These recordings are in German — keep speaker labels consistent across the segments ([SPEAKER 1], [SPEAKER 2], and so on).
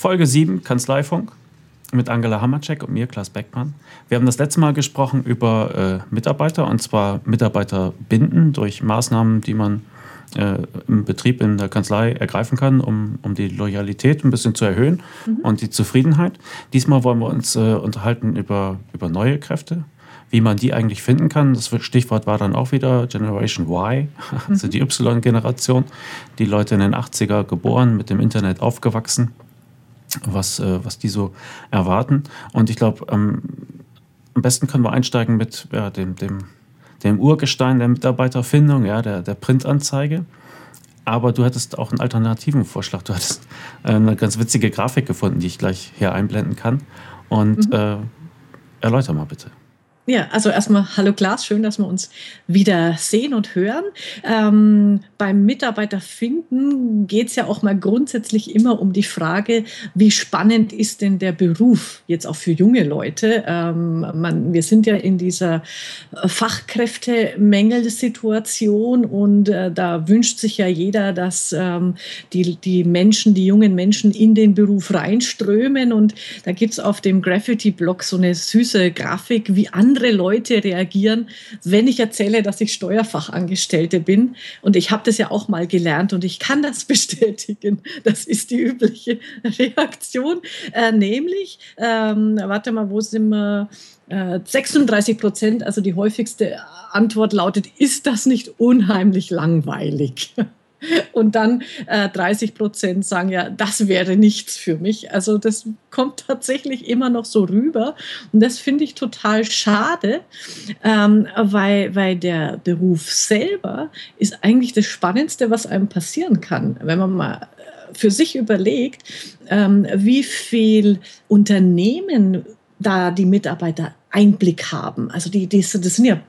[SPEAKER 1] Folge 7, Kanzleifunk mit Angela Hammercheck und mir, Klaas Beckmann. Wir haben das letzte Mal gesprochen über äh, Mitarbeiter und zwar Mitarbeiter binden durch Maßnahmen, die man äh, im Betrieb in der Kanzlei ergreifen kann, um, um die Loyalität ein bisschen zu erhöhen mhm. und die Zufriedenheit. Diesmal wollen wir uns äh, unterhalten über, über neue Kräfte, wie man die eigentlich finden kann. Das Stichwort war dann auch wieder Generation Y, also die Y-Generation. Die Leute in den 80er geboren, mit dem Internet aufgewachsen, was, äh, was die so erwarten. Und ich glaube, ähm, am besten können wir einsteigen mit ja, dem, dem, dem Urgestein der Mitarbeiterfindung, ja, der, der Printanzeige. Aber du hattest auch einen alternativen Vorschlag. Du hattest äh, eine ganz witzige Grafik gefunden, die ich gleich hier einblenden kann. Und mhm. äh, erläuter mal bitte.
[SPEAKER 2] Ja, also erstmal hallo Klaas, schön, dass wir uns wieder sehen und hören. Ähm, beim Mitarbeiterfinden geht es ja auch mal grundsätzlich immer um die Frage, wie spannend ist denn der Beruf jetzt auch für junge Leute? Ähm, man, wir sind ja in dieser Fachkräftemangelsituation und äh, da wünscht sich ja jeder, dass ähm, die, die Menschen, die jungen Menschen in den Beruf reinströmen und da gibt es auf dem Graffiti-Blog so eine süße Grafik, wie andere andere Leute reagieren, wenn ich erzähle, dass ich Steuerfachangestellte bin. Und ich habe das ja auch mal gelernt und ich kann das bestätigen. Das ist die übliche Reaktion. Äh, nämlich, ähm, warte mal, wo sind wir? 36 äh, Prozent, also die häufigste Antwort lautet, ist das nicht unheimlich langweilig? Und dann äh, 30 Prozent sagen ja, das wäre nichts für mich. Also das kommt tatsächlich immer noch so rüber. Und das finde ich total schade, ähm, weil, weil der Beruf selber ist eigentlich das Spannendste, was einem passieren kann. Wenn man mal äh, für sich überlegt, ähm, wie viel Unternehmen da die Mitarbeiter Einblick haben. Also die, die, das sind ja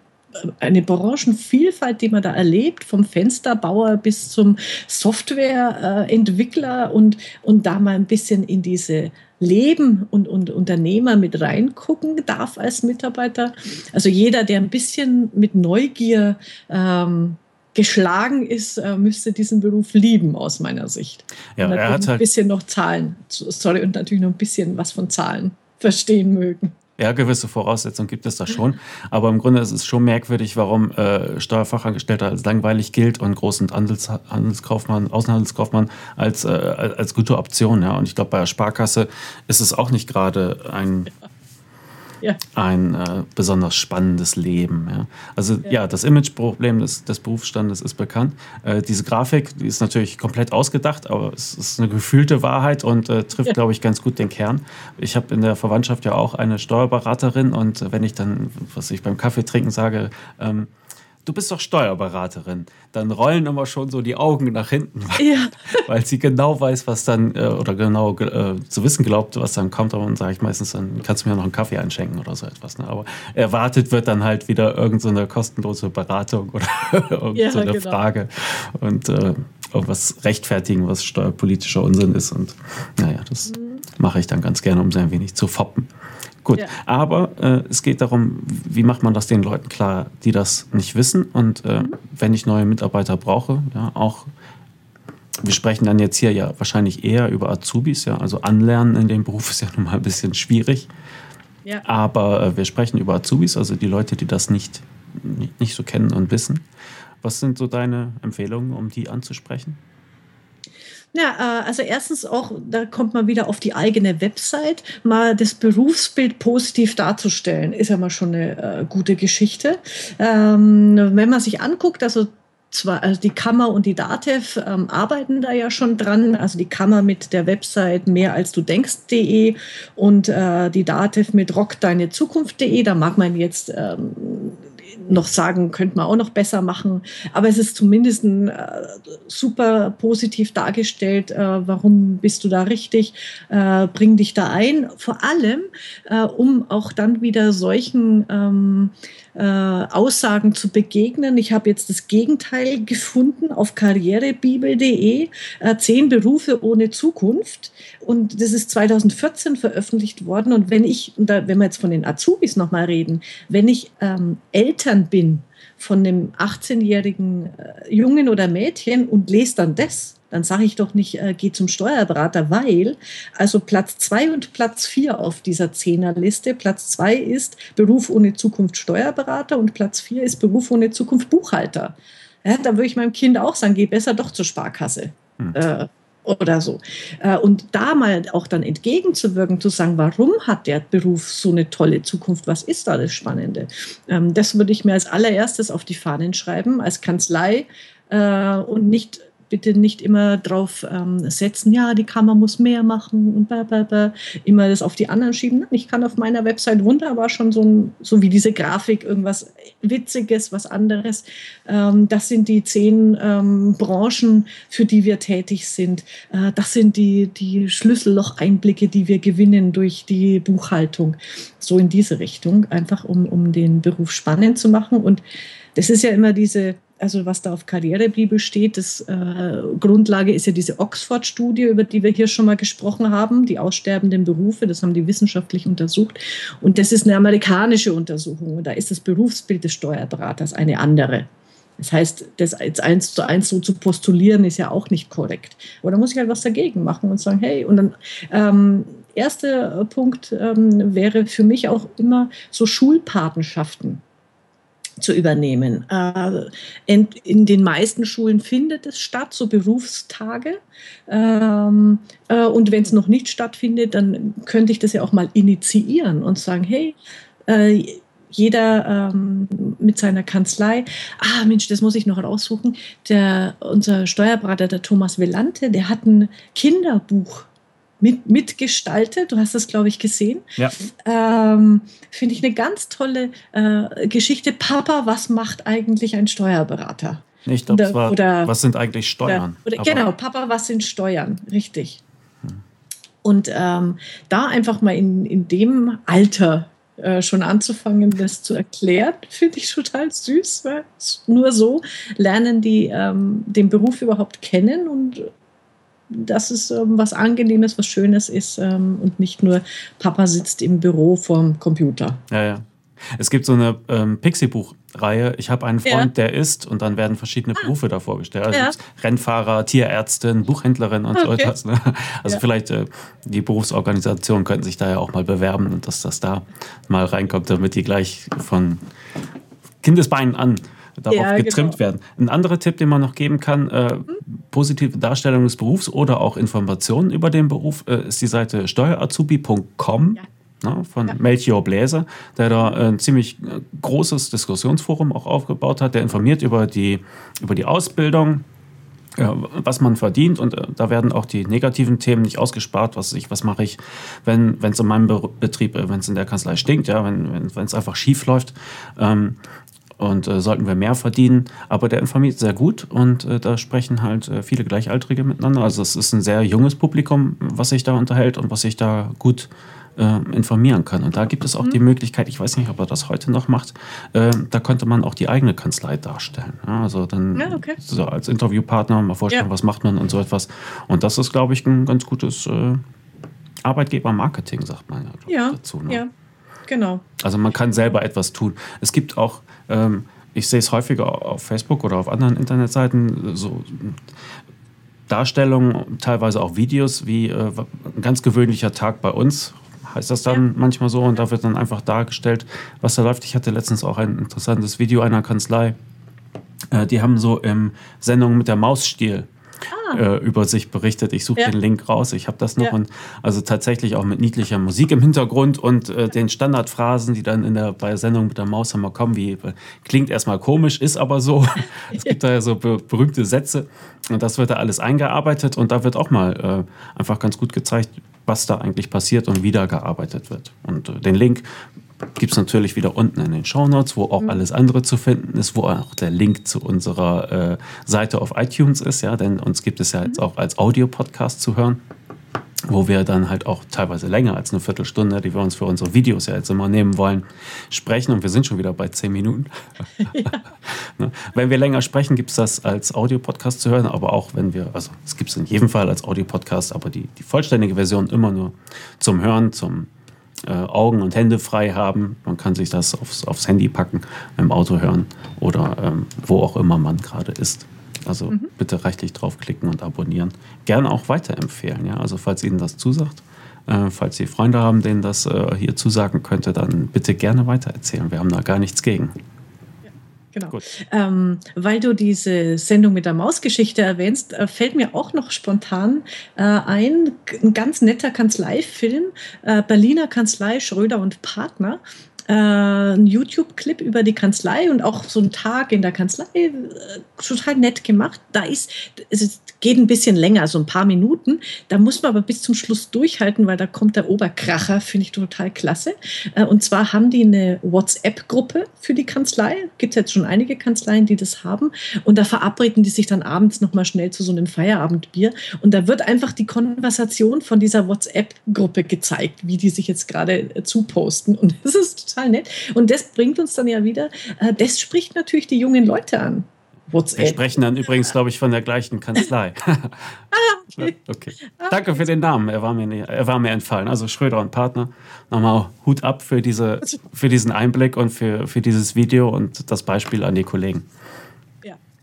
[SPEAKER 2] eine Branchenvielfalt, die man da erlebt, vom Fensterbauer bis zum Softwareentwickler und, und da mal ein bisschen in diese Leben und, und Unternehmer mit reingucken darf als Mitarbeiter. Also jeder, der ein bisschen mit Neugier ähm, geschlagen ist, äh, müsste diesen Beruf lieben, aus meiner Sicht. Ja, und er hat halt ein bisschen noch Zahlen, sorry, und natürlich noch ein bisschen was von Zahlen verstehen mögen.
[SPEAKER 1] Ja, gewisse Voraussetzungen gibt es da schon. Aber im Grunde ist es schon merkwürdig, warum äh, Steuerfachangestellter als langweilig gilt und Groß- und Handels Handelskaufmann, Außenhandelskaufmann als, äh, als gute Option. Ja. Und ich glaube, bei der Sparkasse ist es auch nicht gerade ein ja. ein äh, besonders spannendes Leben. Ja. Also ja, ja das Imageproblem des, des Berufsstandes ist bekannt. Äh, diese Grafik die ist natürlich komplett ausgedacht, aber es ist eine gefühlte Wahrheit und äh, trifft, ja. glaube ich, ganz gut den Kern. Ich habe in der Verwandtschaft ja auch eine Steuerberaterin und wenn ich dann, was ich beim Kaffee trinken sage, ähm, du bist doch Steuerberaterin. Dann rollen immer schon so die Augen nach hinten, weil, ja. weil sie genau weiß, was dann, äh, oder genau äh, zu wissen glaubt, was dann kommt. Aber dann sage ich meistens, dann kannst du mir noch einen Kaffee einschenken oder so etwas. Ne? Aber erwartet wird dann halt wieder irgendeine so kostenlose Beratung oder irgendeine ja, so genau. Frage und äh, irgendwas rechtfertigen, was steuerpolitischer Unsinn ist. Und naja, das mhm. mache ich dann ganz gerne, um sie ein wenig zu foppen. Gut, ja. aber äh, es geht darum, wie macht man das den Leuten klar, die das nicht wissen. Und äh, mhm. wenn ich neue Mitarbeiter brauche, ja, auch, wir sprechen dann jetzt hier ja wahrscheinlich eher über Azubis, ja, also Anlernen in dem Beruf ist ja nun mal ein bisschen schwierig. Ja. Aber äh, wir sprechen über Azubis, also die Leute, die das nicht, nicht so kennen und wissen. Was sind so deine Empfehlungen, um die anzusprechen?
[SPEAKER 2] Ja, äh, also erstens auch, da kommt man wieder auf die eigene Website, mal das Berufsbild positiv darzustellen, ist ja mal schon eine äh, gute Geschichte. Ähm, wenn man sich anguckt, also zwar, also die Kammer und die DATEV ähm, arbeiten da ja schon dran. Also die Kammer mit der Website mehr als du denkst.de und äh, die DATEV mit rockdeinezukunft.de. Da mag man jetzt ähm, noch sagen, könnte man auch noch besser machen. Aber es ist zumindest ein, äh, super positiv dargestellt, äh, warum bist du da richtig, äh, bring dich da ein. Vor allem, äh, um auch dann wieder solchen ähm, äh, Aussagen zu begegnen. Ich habe jetzt das Gegenteil gefunden auf karrierebibel.de, äh, zehn Berufe ohne Zukunft. Und das ist 2014 veröffentlicht worden. Und wenn ich, da, wenn wir jetzt von den Azubis nochmal reden, wenn ich ähm, Eltern bin von einem 18-jährigen äh, Jungen oder Mädchen und lese dann das, dann sage ich doch nicht, äh, geh zum Steuerberater, weil also Platz zwei und Platz vier auf dieser Zehnerliste, Platz zwei ist Beruf ohne Zukunft Steuerberater und Platz vier ist Beruf ohne Zukunft Buchhalter. Ja, da würde ich meinem Kind auch sagen, geh besser doch zur Sparkasse. Hm. Äh, oder so. Äh, und da mal auch dann entgegenzuwirken, zu sagen, warum hat der Beruf so eine tolle Zukunft? Was ist da das Spannende? Ähm, das würde ich mir als allererstes auf die Fahnen schreiben, als Kanzlei äh, und nicht bitte nicht immer drauf ähm, setzen, ja, die Kammer muss mehr machen und bla, bla, bla. immer das auf die anderen schieben. Ich kann auf meiner Website wunderbar schon so, ein, so wie diese Grafik irgendwas Witziges, was anderes. Ähm, das sind die zehn ähm, Branchen, für die wir tätig sind. Äh, das sind die, die Schlüsselloch-Einblicke, die wir gewinnen durch die Buchhaltung. So in diese Richtung, einfach um, um den Beruf spannend zu machen. Und das ist ja immer diese also was da auf Karrierebibel steht, das äh, Grundlage ist ja diese Oxford-Studie, über die wir hier schon mal gesprochen haben, die aussterbenden Berufe, das haben die wissenschaftlich untersucht. Und das ist eine amerikanische Untersuchung. Und da ist das Berufsbild des Steuerberaters eine andere. Das heißt, das jetzt eins zu eins so zu postulieren, ist ja auch nicht korrekt. Aber da muss ich halt was dagegen machen und sagen, hey, und dann ähm, erster Punkt ähm, wäre für mich auch immer so Schulpatenschaften zu übernehmen. Äh, in, den meisten Schulen findet es statt, so Berufstage. Ähm, äh, und wenn es noch nicht stattfindet, dann könnte ich das ja auch mal initiieren und sagen, hey, äh, jeder ähm, mit seiner Kanzlei, ah Mensch, das muss ich noch raussuchen. Der, unser Steuerberater, der Thomas Velante, der hat ein Kinderbuch mit, mitgestaltet. Du hast das, glaube ich, gesehen.
[SPEAKER 1] Ja.
[SPEAKER 2] Ähm, Finde ich eine ganz tolle äh, Geschichte. Papa, was macht eigentlich ein Steuerberater?
[SPEAKER 1] Ich glaube, es war, oder, was sind eigentlich Steuern?
[SPEAKER 2] Oder, oder, genau, Papa, was sind Steuern? Richtig. Hm. Und ähm, da einfach mal in, in dem Alter äh, schon anzufangen, das zu erklären, finde ich total süß. Weil nur so lernen die ähm, den Beruf überhaupt kennen und dass es ähm, was Angenehmes, was Schönes ist ähm, und nicht nur Papa sitzt im Büro vorm Computer.
[SPEAKER 1] Ja, ja. Es gibt so eine ähm, Pixie-Buch-Reihe. Ich habe einen Freund, ja. der ist, und dann werden verschiedene ah. Berufe da vorgestellt. Also ja. Rennfahrer, Tierärztin, Buchhändlerin und okay. so etwas. Ne? Also ja. vielleicht äh, die Berufsorganisationen könnten sich da ja auch mal bewerben und dass das da mal reinkommt, damit die gleich von Kindesbeinen an darauf ja, getrimmt genau. werden. Ein anderer Tipp, den man noch geben kann, äh, positive Darstellung des Berufs oder auch Informationen über den Beruf, äh, ist die Seite steuerazubi.com. Ja. Ne, von ja. Melchior Bläser, der da ein ziemlich äh, großes Diskussionsforum auch aufgebaut hat. Der informiert über die, über die Ausbildung, was man verdient und äh, da werden auch die negativen Themen nicht ausgespart, was ich, was mache ich, wenn es in meinem Betrieb, äh, wenn es in der Kanzlei stinkt, ja, wenn es einfach schief läuft. Ähm, und äh, sollten wir mehr verdienen. Aber der informiert sehr gut und äh, da sprechen halt äh, viele Gleichaltrige miteinander. Also es ist ein sehr junges Publikum, was sich da unterhält und was sich da gut äh, informieren kann. Und da gibt es auch mhm. die Möglichkeit, ich weiß nicht, ob er das heute noch macht, äh, da könnte man auch die eigene Kanzlei darstellen. Ja, also dann ja, okay. so als Interviewpartner mal vorstellen, ja. was macht man und so etwas. Und das ist, glaube ich, ein ganz gutes äh, Arbeitgebermarketing, sagt man
[SPEAKER 2] ja, dazu. Ne? Ja, genau.
[SPEAKER 1] Also man kann selber etwas tun. Es gibt auch ähm, ich sehe es häufiger auf Facebook oder auf anderen Internetseiten, so Darstellungen, teilweise auch Videos, wie äh, ein ganz gewöhnlicher Tag bei uns, heißt das dann ja. manchmal so. Und da wird dann einfach dargestellt, was da läuft. Ich hatte letztens auch ein interessantes Video einer Kanzlei. Äh, die haben so im Sendung mit der Mausstil ah. äh, über sich berichtet. Ich suche ja. den Link raus, ich habe das noch. Ja. Und also tatsächlich auch mit niedlicher Musik im Hintergrund und äh, den Standardphrasen, die dann in der, bei der Sendung mit der Maus immer kommen, wie klingt erstmal komisch, ist aber so. es gibt da ja so be berühmte Sätze und das wird da alles eingearbeitet und da wird auch mal äh, einfach ganz gut gezeigt, was da eigentlich passiert und wie da gearbeitet wird. Und äh, den Link gibt es natürlich wieder unten in den Show Notes, wo auch mhm. alles andere zu finden ist, wo auch der Link zu unserer äh, Seite auf iTunes ist, ja, denn uns gibt es ja jetzt mhm. auch als Audio-Podcast zu hören, wo wir dann halt auch teilweise länger als eine Viertelstunde, die wir uns für unsere Videos ja jetzt immer nehmen wollen, sprechen und wir sind schon wieder bei zehn Minuten. Ja. ne? Wenn wir länger sprechen, gibt es das als Audio-Podcast zu hören, aber auch wenn wir, also es gibt es in jedem Fall als Audio-Podcast, aber die, die vollständige Version immer nur zum Hören, zum äh, Augen und Hände frei haben. Man kann sich das aufs, aufs Handy packen, im Auto hören oder ähm, wo auch immer man gerade ist. Also mhm. bitte rechtlich draufklicken und abonnieren. Gerne auch weiterempfehlen. Ja? Also falls Ihnen das zusagt, äh, falls Sie Freunde haben, denen das äh, hier zusagen könnte, dann bitte gerne weitererzählen. Wir haben da gar nichts gegen.
[SPEAKER 2] Genau. Ähm, weil du diese Sendung mit der Mausgeschichte erwähnst, äh, fällt mir auch noch spontan äh, ein, ein ganz netter Kanzleifilm, äh, Berliner Kanzlei Schröder und Partner äh, ein YouTube-Clip über die Kanzlei und auch so ein Tag in der Kanzlei, äh, total nett gemacht. Da ist, es geht ein bisschen länger, so ein paar Minuten. Da muss man aber bis zum Schluss durchhalten, weil da kommt der Oberkracher, finde ich total klasse. Äh, und zwar haben die eine WhatsApp-Gruppe für die Kanzlei. Gibt es jetzt schon einige Kanzleien, die das haben. Und da verabreden die sich dann abends nochmal schnell zu so einem Feierabendbier. Und da wird einfach die Konversation von dieser WhatsApp-Gruppe gezeigt, wie die sich jetzt gerade äh, zuposten. Und das ist total nett. Und das bringt uns dann ja wieder, äh, das spricht natürlich die jungen Leute an.
[SPEAKER 1] WhatsApp. Wir sprechen dann übrigens, glaube ich, von der gleichen Kanzlei. ah, okay. okay. Danke für den Namen, er war, mir, er war mir entfallen. Also Schröder und Partner. Nochmal Hut ab für, diese, für diesen Einblick und für, für dieses Video und das Beispiel an die Kollegen.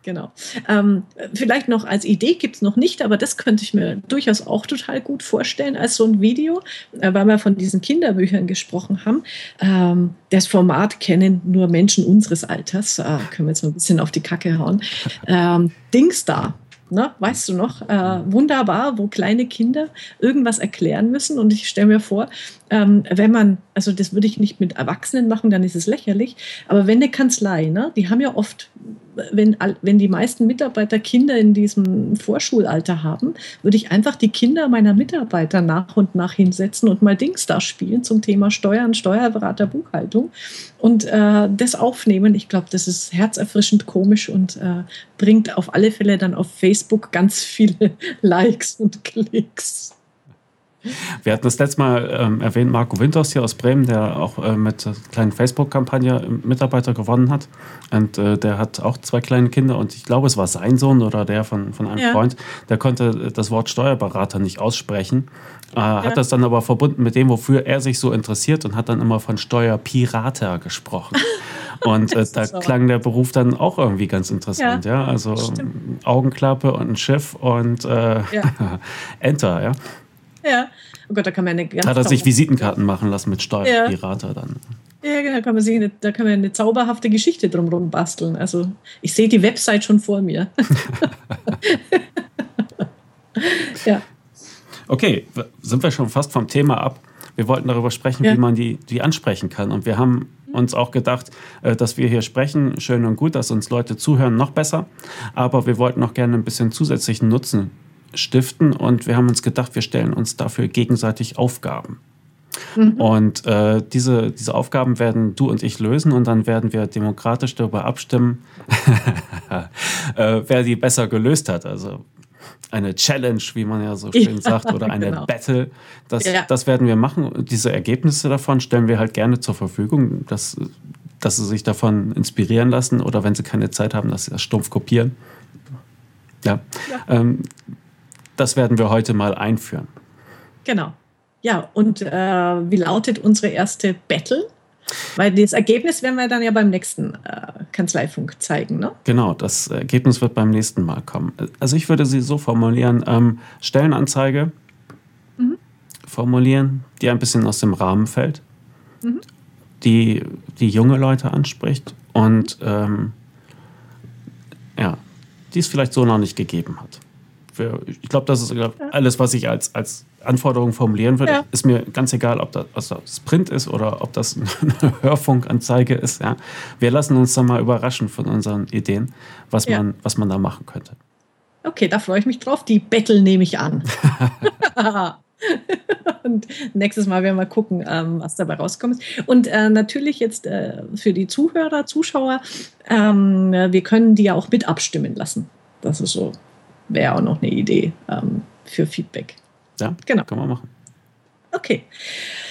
[SPEAKER 2] Genau. Ähm, vielleicht noch als Idee gibt es noch nicht, aber das könnte ich mir durchaus auch total gut vorstellen als so ein Video, äh, weil wir von diesen Kinderbüchern gesprochen haben. Ähm, das Format kennen nur Menschen unseres Alters. Äh, können wir jetzt mal ein bisschen auf die Kacke hauen. Ähm, Dingstar Ne, weißt du noch, äh, wunderbar, wo kleine Kinder irgendwas erklären müssen. Und ich stelle mir vor, ähm, wenn man, also das würde ich nicht mit Erwachsenen machen, dann ist es lächerlich, aber wenn eine Kanzlei, ne, die haben ja oft, wenn, wenn die meisten Mitarbeiter Kinder in diesem Vorschulalter haben, würde ich einfach die Kinder meiner Mitarbeiter nach und nach hinsetzen und mal Dings da spielen zum Thema Steuern, Steuerberater, Buchhaltung und äh, das aufnehmen. Ich glaube, das ist herzerfrischend komisch und äh, bringt auf alle Fälle dann auf Facebook ganz viele Likes und Klicks.
[SPEAKER 1] Wir hatten das letzte Mal ähm, erwähnt, Marco Winters hier aus Bremen, der auch äh, mit einer kleinen Facebook-Kampagne Mitarbeiter gewonnen hat. Und äh, der hat auch zwei kleine Kinder und ich glaube, es war sein Sohn oder der von, von einem ja. Freund, der konnte das Wort Steuerberater nicht aussprechen. Äh, ja. Hat das dann aber verbunden mit dem, wofür er sich so interessiert und hat dann immer von Steuerpirater gesprochen. Und äh, da klang der Beruf dann auch irgendwie ganz interessant, ja. ja? Also Augenklappe und ein Schiff und äh, ja. Enter, ja.
[SPEAKER 2] Ja. Oh Gott, da kann man eine
[SPEAKER 1] ganz Hat er sich Visitenkarten machen lassen mit Steuerpirater ja. dann.
[SPEAKER 2] Ja, genau, kann man sich eine, da kann man eine zauberhafte Geschichte drumherum basteln. Also ich sehe die Website schon vor mir.
[SPEAKER 1] ja. Okay, sind wir schon fast vom Thema ab. Wir wollten darüber sprechen, ja. wie man die, die ansprechen kann. Und wir haben uns auch gedacht, äh, dass wir hier sprechen, schön und gut, dass uns Leute zuhören, noch besser. Aber wir wollten auch gerne ein bisschen zusätzlichen Nutzen stiften und wir haben uns gedacht, wir stellen uns dafür gegenseitig Aufgaben. Mhm. Und äh, diese, diese Aufgaben werden du und ich lösen und dann werden wir demokratisch darüber abstimmen, äh, wer die besser gelöst hat. Also eine Challenge, wie man ja so schön ja, sagt, oder eine genau. Battle. Das, ja. das werden wir machen. Diese Ergebnisse davon stellen wir halt gerne zur Verfügung, dass, dass sie sich davon inspirieren lassen oder wenn sie keine Zeit haben, dass sie das stumpf kopieren. Ja. ja. Ähm, das werden wir heute mal einführen.
[SPEAKER 2] Genau. Ja, und äh, wie lautet unsere erste Battle? Weil das Ergebnis werden wir dann ja beim nächsten äh, Kanzleifunk zeigen, ne?
[SPEAKER 1] Genau, das Ergebnis wird beim nächsten Mal kommen. Also ich würde sie so formulieren, ähm, Stellenanzeige mhm. formulieren, die ein bisschen aus dem Rahmen fällt, mhm. die, die junge Leute anspricht und ähm, ja, die es vielleicht so noch nicht gegeben hat ich glaube, das ist alles, was ich als, als Anforderung formulieren würde. Ja. Ist mir ganz egal, ob das, ob das Print ist oder ob das eine Hörfunkanzeige ist. Ja. Wir lassen uns dann mal überraschen von unseren Ideen, was, ja. man, was man da machen könnte.
[SPEAKER 2] Okay, da freue ich mich drauf. Die Battle nehme ich an. und nächstes Mal werden wir gucken, ähm, was dabei rauskommt. Und äh, natürlich jetzt äh, für die Zuhörer, Zuschauer, ähm, wir können die ja auch mit abstimmen lassen. Das ist so wäre auch noch eine Idee ähm, für Feedback.
[SPEAKER 1] Ja, genau. Kann man machen.
[SPEAKER 2] Okay.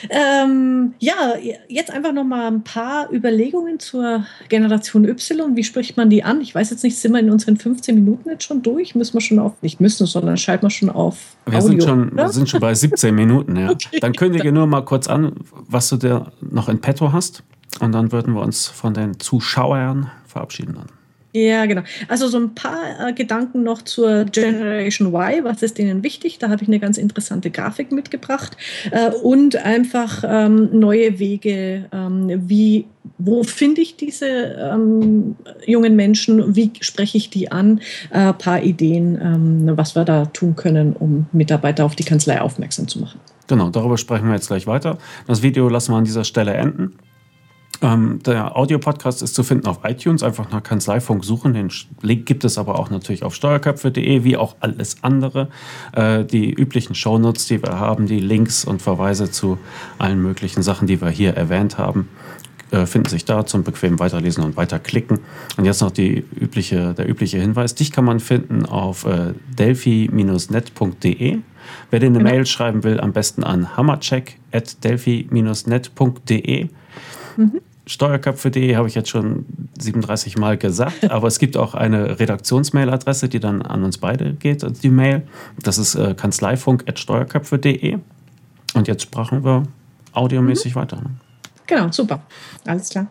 [SPEAKER 2] Ähm, ja, jetzt einfach noch mal ein paar Überlegungen zur Generation Y. Wie spricht man die an? Ich weiß jetzt nicht, sind wir in unseren 15 Minuten jetzt schon durch? Müssen wir schon auf, nicht müssen, sondern schalten wir schon auf.
[SPEAKER 1] Wir, Audio, sind, schon, wir sind schon bei 17 Minuten, ja. Okay. Dann kündige nur mal kurz an, was du dir noch in petto hast. Und dann würden wir uns von den Zuschauern verabschieden. Dann.
[SPEAKER 2] Ja, genau. Also so ein paar äh, Gedanken noch zur Generation Y. Was ist denen wichtig? Da habe ich eine ganz interessante Grafik mitgebracht. Äh, und einfach ähm, neue Wege, ähm, wie, wo finde ich diese ähm, jungen Menschen? Wie spreche ich die an? Ein äh, paar Ideen, ähm, was wir da tun können, um Mitarbeiter auf die Kanzlei aufmerksam zu machen.
[SPEAKER 1] Genau, darüber sprechen wir jetzt gleich weiter. Das Video lassen wir an dieser Stelle enden. Ähm, der Audiopodcast ist zu finden auf iTunes. Einfach nach Kanzleifunk suchen. Den Link gibt es aber auch natürlich auf steuerköpfe.de, wie auch alles andere. Äh, die üblichen Shownotes, die wir haben, die Links und Verweise zu allen möglichen Sachen, die wir hier erwähnt haben, äh, finden sich da zum bequemen Weiterlesen und Weiterklicken. Und jetzt noch übliche, der übliche Hinweis. Dich kann man finden auf äh, delphi-net.de. Wer dir eine genau. Mail schreiben will, am besten an hammercheck.delphi-net.de. Mhm. Steuerköpfe.de habe ich jetzt schon 37 Mal gesagt, aber es gibt auch eine Redaktionsmailadresse, die dann an uns beide geht, die Mail. Das ist äh, kanzleifunk.steuerköpfe.de. Und jetzt sprachen wir audiomäßig mhm. weiter. Ne?
[SPEAKER 2] Genau, super. Alles klar.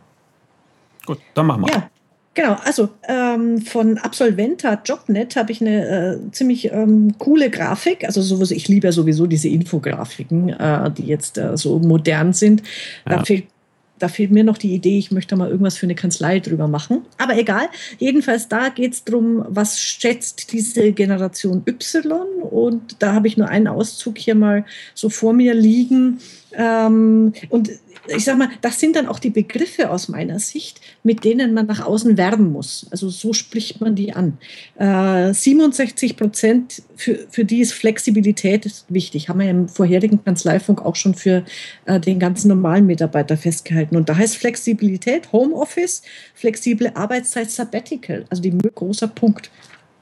[SPEAKER 1] Gut, dann machen wir.
[SPEAKER 2] Ja. Genau, also ähm, von Absolventa Jobnet habe ich eine äh, ziemlich ähm, coole Grafik. Also sowas, ich liebe ja sowieso diese Infografiken, äh, die jetzt äh, so modern sind. Da fehlt da fehlt mir noch die Idee, ich möchte mal irgendwas für eine Kanzlei drüber machen. Aber egal, jedenfalls da geht es darum, was schätzt diese Generation Y. Und da habe ich nur einen Auszug hier mal so vor mir liegen. Ähm, und ich sag mal, das sind dann auch die Begriffe aus meiner Sicht, mit denen man nach außen werben muss. Also so spricht man die an. Äh, 67 Prozent, für, für die ist Flexibilität wichtig. Haben wir im vorherigen Kanzleifunk auch schon für äh, den ganzen normalen Mitarbeiter festgehalten. Und da heißt Flexibilität Homeoffice, flexible Arbeitszeit, Sabbatical. Also die großer Punkt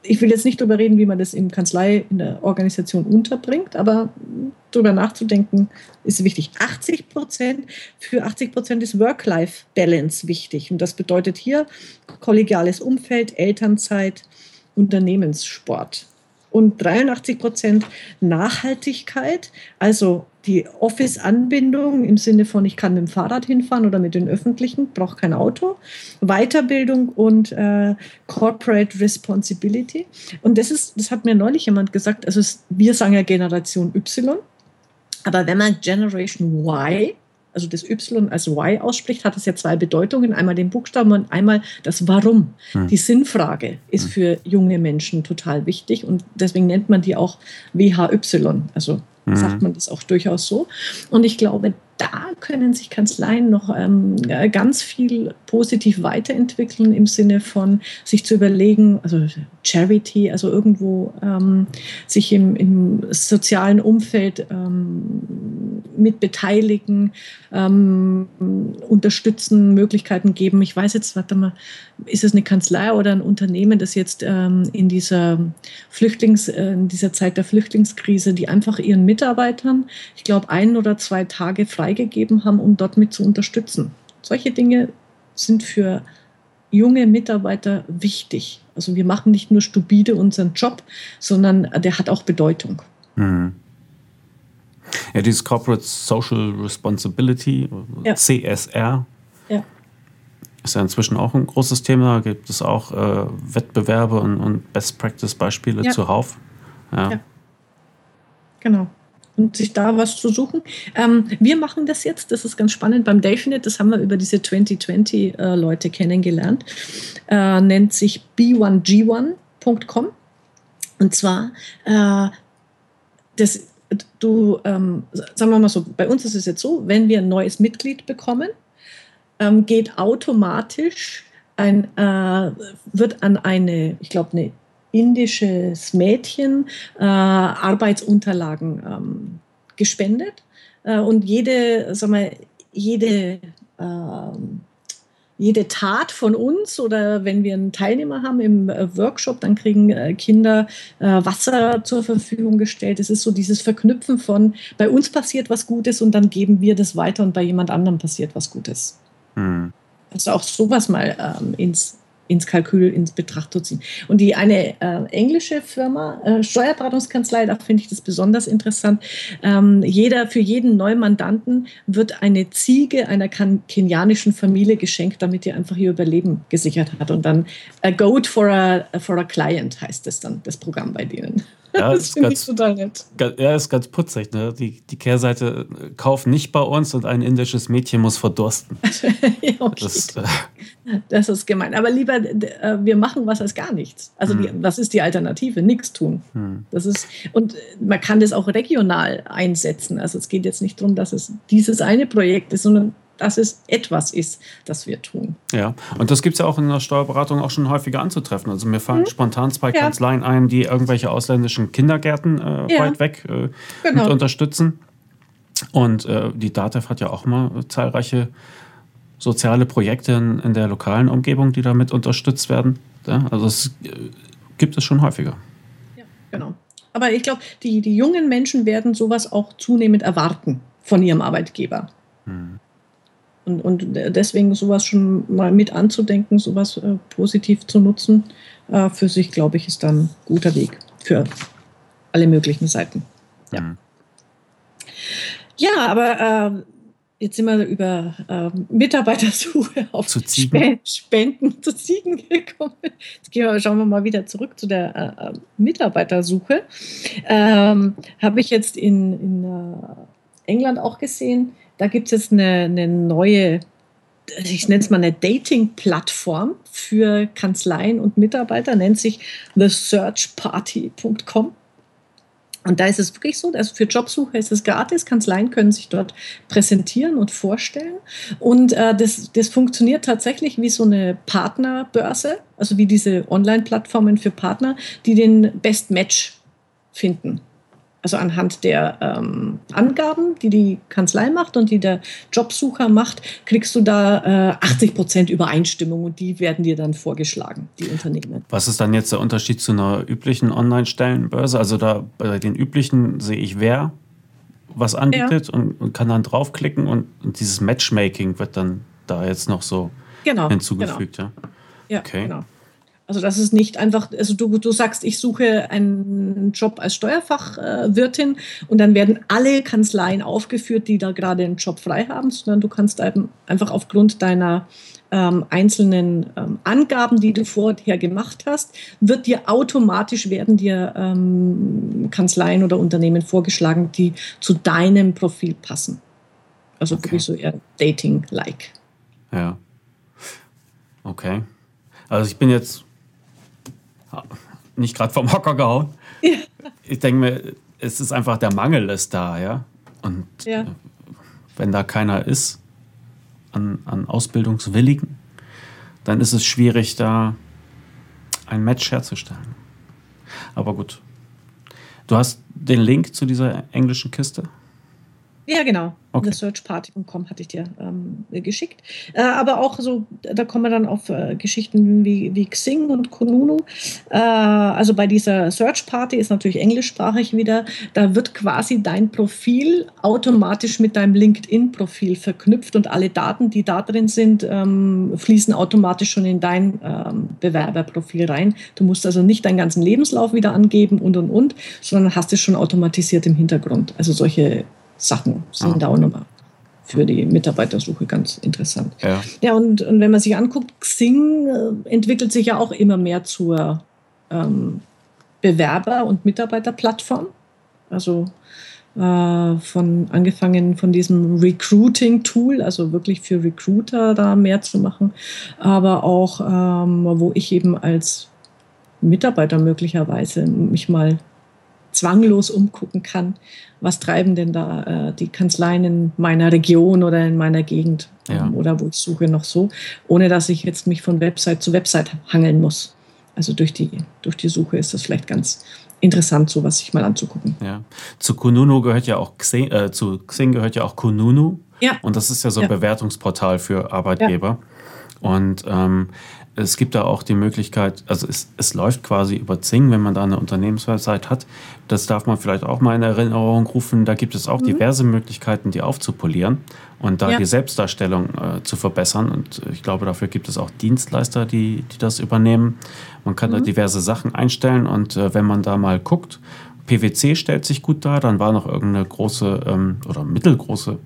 [SPEAKER 2] ich will jetzt nicht darüber reden, wie man das in Kanzlei, in der Organisation unterbringt, aber darüber nachzudenken ist wichtig. 80 Prozent, für 80 Prozent ist Work-Life-Balance wichtig. Und das bedeutet hier kollegiales Umfeld, Elternzeit, Unternehmenssport und 83 Prozent Nachhaltigkeit, also die Office-Anbindung im Sinne von, ich kann mit dem Fahrrad hinfahren oder mit den Öffentlichen, brauche kein Auto, Weiterbildung und äh, Corporate Responsibility. Und das ist, das hat mir neulich jemand gesagt, also es, wir sagen ja Generation Y, aber wenn man Generation Y also das Y als Y ausspricht, hat es ja zwei Bedeutungen. Einmal den Buchstaben und einmal das Warum. Hm. Die Sinnfrage ist hm. für junge Menschen total wichtig und deswegen nennt man die auch WHY. Also. Sagt man das auch durchaus so. Und ich glaube, da können sich Kanzleien noch ähm, ganz viel positiv weiterentwickeln im Sinne von sich zu überlegen, also Charity, also irgendwo ähm, sich im, im, sozialen Umfeld ähm, mit beteiligen, ähm, unterstützen, Möglichkeiten geben. Ich weiß jetzt, warte mal, ist es eine Kanzlei oder ein Unternehmen, das jetzt ähm, in dieser Flüchtlings, äh, in dieser Zeit der Flüchtlingskrise, die einfach ihren Mitarbeitern, ich glaube, ein oder zwei Tage freigegeben haben, um dort mit zu unterstützen. Solche Dinge sind für junge Mitarbeiter wichtig. Also wir machen nicht nur stupide unseren Job, sondern der hat auch Bedeutung. Mhm.
[SPEAKER 1] Ja, dieses Corporate Social Responsibility, ja. CSR, ja. ist ja inzwischen auch ein großes Thema. Gibt es auch äh, Wettbewerbe und, und Best-Practice-Beispiele ja. zuhauf. Ja.
[SPEAKER 2] Genau und sich da was zu suchen. Ähm, wir machen das jetzt, das ist ganz spannend. Beim DelphiNet, das haben wir über diese 2020-Leute äh, kennengelernt, äh, nennt sich b1g1.com und zwar äh, das du, ähm, sagen wir mal so, bei uns ist es jetzt so, wenn wir ein neues Mitglied bekommen, ähm, geht automatisch ein, äh, wird an eine, ich glaube, eine indisches Mädchen äh, Arbeitsunterlagen ähm, gespendet. Äh, und jede, sag mal, jede ähm, jede Tat von uns oder wenn wir einen Teilnehmer haben im äh, Workshop, dann kriegen äh, Kinder äh, Wasser zur Verfügung gestellt. Es ist so dieses Verknüpfen von, bei uns passiert was Gutes und dann geben wir das weiter und bei jemand anderem passiert was Gutes. Hm. Also auch sowas mal ähm, ins ins Kalkül, ins Betracht zu ziehen. Und die eine äh, englische Firma, äh, Steuerberatungskanzlei, da finde ich das besonders interessant. Ähm, jeder, für jeden Neumandanten wird eine Ziege einer kenianischen Familie geschenkt, damit ihr einfach ihr Überleben gesichert hat. Und dann a goat for a, for a client heißt es dann, das Programm bei denen.
[SPEAKER 1] Ja, das finde ich total nett. Ja, ist ganz putzig. Ne? Die, die Kehrseite, äh, kauf nicht bei uns und ein indisches Mädchen muss verdursten. ja, okay.
[SPEAKER 2] das, äh das, ist gemein. Aber lieber, äh, wir machen was als gar nichts. Also hm. die, was ist die Alternative? Nichts tun. Hm. Das ist, und man kann das auch regional einsetzen. Also es geht jetzt nicht darum, dass es dieses eine Projekt ist, sondern dass es etwas ist, das wir tun.
[SPEAKER 1] Ja, und das gibt es ja auch in der Steuerberatung auch schon häufiger anzutreffen. Also mir fallen hm. spontan zwei ja. Kanzleien ein, die irgendwelche ausländischen Kindergärten äh, ja. weit weg äh, genau. mit unterstützen. Und äh, die DATEV hat ja auch mal zahlreiche soziale Projekte in, in, der lokalen Umgebung, die damit unterstützt werden. Ja, also es äh, gibt es schon häufiger.
[SPEAKER 2] Ja, genau. Aber ich glaube, die, die jungen Menschen werden sowas auch zunehmend erwarten von ihrem Arbeitgeber. Hm. Und, und deswegen sowas schon mal mit anzudenken, sowas äh, positiv zu nutzen, äh, für sich, glaube ich, ist dann ein guter Weg für alle möglichen Seiten. Ja, mhm. ja aber äh, jetzt sind wir über äh, Mitarbeitersuche auf zu Ziegen. Spenden zu Ziegen gekommen. Jetzt gehen wir, schauen wir mal wieder zurück zu der äh, äh, Mitarbeitersuche. Ähm, Habe ich jetzt in, in England auch gesehen da gibt es jetzt eine, eine neue, ich nenne es mal eine Dating-Plattform für Kanzleien und Mitarbeiter, nennt sich thesearchparty.com. Und da ist es wirklich so, also für Jobsucher ist es gratis, Kanzleien können sich dort präsentieren und vorstellen. Und äh, das, das funktioniert tatsächlich wie so eine Partnerbörse, also wie diese Online-Plattformen für Partner, die den Best Match finden. Also anhand der ähm, Angaben, die die Kanzlei macht und die der Jobsucher macht, kriegst du da äh, 80 Prozent Übereinstimmung und die werden dir dann vorgeschlagen, die Unternehmen.
[SPEAKER 1] Was ist dann jetzt der Unterschied zu einer üblichen Online-Stellenbörse? Also da bei den üblichen sehe ich, wer was anbietet ja. und, und, kann dann draufklicken und, und, dieses Matchmaking wird dann da jetzt noch so genau, hinzugefügt.
[SPEAKER 2] Genau. Ja, ja okay. genau. Also das ist nicht einfach, also du, du sagst, ich suche einen Job als Steuerfachwirtin und dann werden alle Kanzleien aufgeführt, die da gerade einen Job frei haben, sondern du kannst einfach aufgrund deiner ähm, einzelnen ähm, Angaben, die du vorher gemacht hast, wird dir automatisch werden dir ähm, Kanzleien oder Unternehmen vorgeschlagen, die zu deinem Profil passen. Also okay. wirklich so eher Dating-like.
[SPEAKER 1] Ja. Okay. Also ich bin jetzt nicht gerade vom Hocker gehauen. Ja. Ich denke mir, es ist einfach der Mangel ist da, ja. Und ja. Äh, wenn da keiner ist an, an Ausbildungswilligen, dann ist es schwierig, da ein Match herzustellen. Aber gut. Du hast den Link zu dieser englischen Kiste?
[SPEAKER 2] Ja, genau. Okay. Searchparty.com hatte ich dir ähm, geschickt. Äh, aber auch so, da kommen wir dann auf äh, Geschichten wie, wie Xing und Kununu. Äh, also bei dieser Search Party ist natürlich englischsprachig wieder. Da wird quasi dein Profil automatisch mit deinem LinkedIn-Profil verknüpft und alle Daten, die da drin sind, ähm, fließen automatisch schon in dein ähm, Bewerberprofil rein. Du musst also nicht deinen ganzen Lebenslauf wieder angeben und und und, sondern hast es schon automatisiert im Hintergrund. Also solche Sachen sind ah. da auch nochmal für die Mitarbeitersuche ganz interessant. Ja, ja und, und wenn man sich anguckt, Xing äh, entwickelt sich ja auch immer mehr zur ähm, Bewerber- und Mitarbeiterplattform. Also äh, von angefangen von diesem Recruiting-Tool, also wirklich für Recruiter da mehr zu machen, aber auch ähm, wo ich eben als Mitarbeiter möglicherweise mich mal zwanglos umgucken kann, was treiben denn da äh, die Kanzleien in meiner Region oder in meiner Gegend ja. ähm, oder wo ich suche noch so, ohne dass ich jetzt mich von Website zu Website hangeln muss. Also durch die, durch die Suche ist das vielleicht ganz interessant, sowas sich mal anzugucken.
[SPEAKER 1] Ja. Zu Kununu gehört ja auch Xing, äh, zu Xing gehört ja auch Kununu. Ja. Und das ist ja so ein ja. Bewertungsportal für Arbeitgeber. Ja. Und ähm, es gibt da auch die Möglichkeit, also es, es läuft quasi über Zing, wenn man da eine Unternehmenswebsite hat. Das darf man vielleicht auch mal in Erinnerung rufen. Da gibt es auch mhm. diverse Möglichkeiten, die aufzupolieren und da ja. die Selbstdarstellung äh, zu verbessern. Und ich glaube, dafür gibt es auch Dienstleister, die, die das übernehmen. Man kann mhm. da diverse Sachen einstellen und äh, wenn man da mal guckt, PwC stellt sich gut dar, dann war noch irgendeine große ähm, oder mittelgroße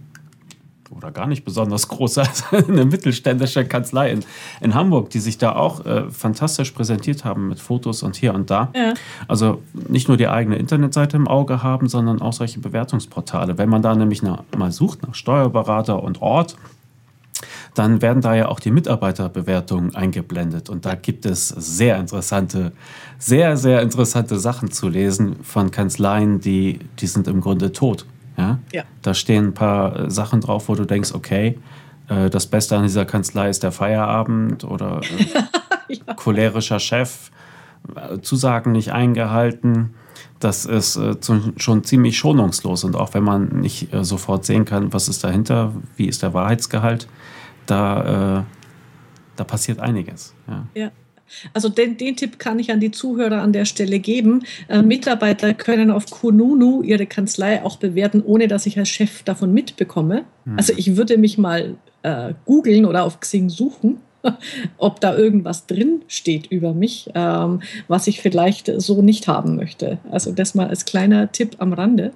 [SPEAKER 1] oder gar nicht besonders große, also eine mittelständische Kanzlei in, in Hamburg, die sich da auch äh, fantastisch präsentiert haben mit Fotos und hier und da. Ja. Also nicht nur die eigene Internetseite im Auge haben, sondern auch solche Bewertungsportale. Wenn man da nämlich nach, mal sucht nach Steuerberater und Ort, dann werden da ja auch die Mitarbeiterbewertungen eingeblendet. Und da gibt es sehr interessante, sehr, sehr interessante Sachen zu lesen von Kanzleien, die, die sind im Grunde tot. Ja? ja. Da stehen ein paar äh, Sachen drauf, wo du denkst, okay, äh, das Beste an dieser Kanzlei ist der Feierabend oder äh, ja. cholerischer Chef, Zusagen nicht eingehalten. Das ist schon ziemlich schonungslos. Und auch wenn man nicht sofort sehen kann, was ist dahinter, wie ist der Wahrheitsgehalt, da, da passiert einiges.
[SPEAKER 2] ja. ja. Also den, den, Tipp kann ich an die Zuhörer an der Stelle geben. Äh, Mitarbeiter können auf Kununu ihre Kanzlei auch bewerten, ohne dass ich als Chef davon mitbekomme. Mhm. Also ich würde mich mal äh, googeln oder auf Xing suchen, ob da irgendwas drin steht über mich, ähm, was ich vielleicht so nicht haben möchte. Also das mal als kleiner Tipp am Rande.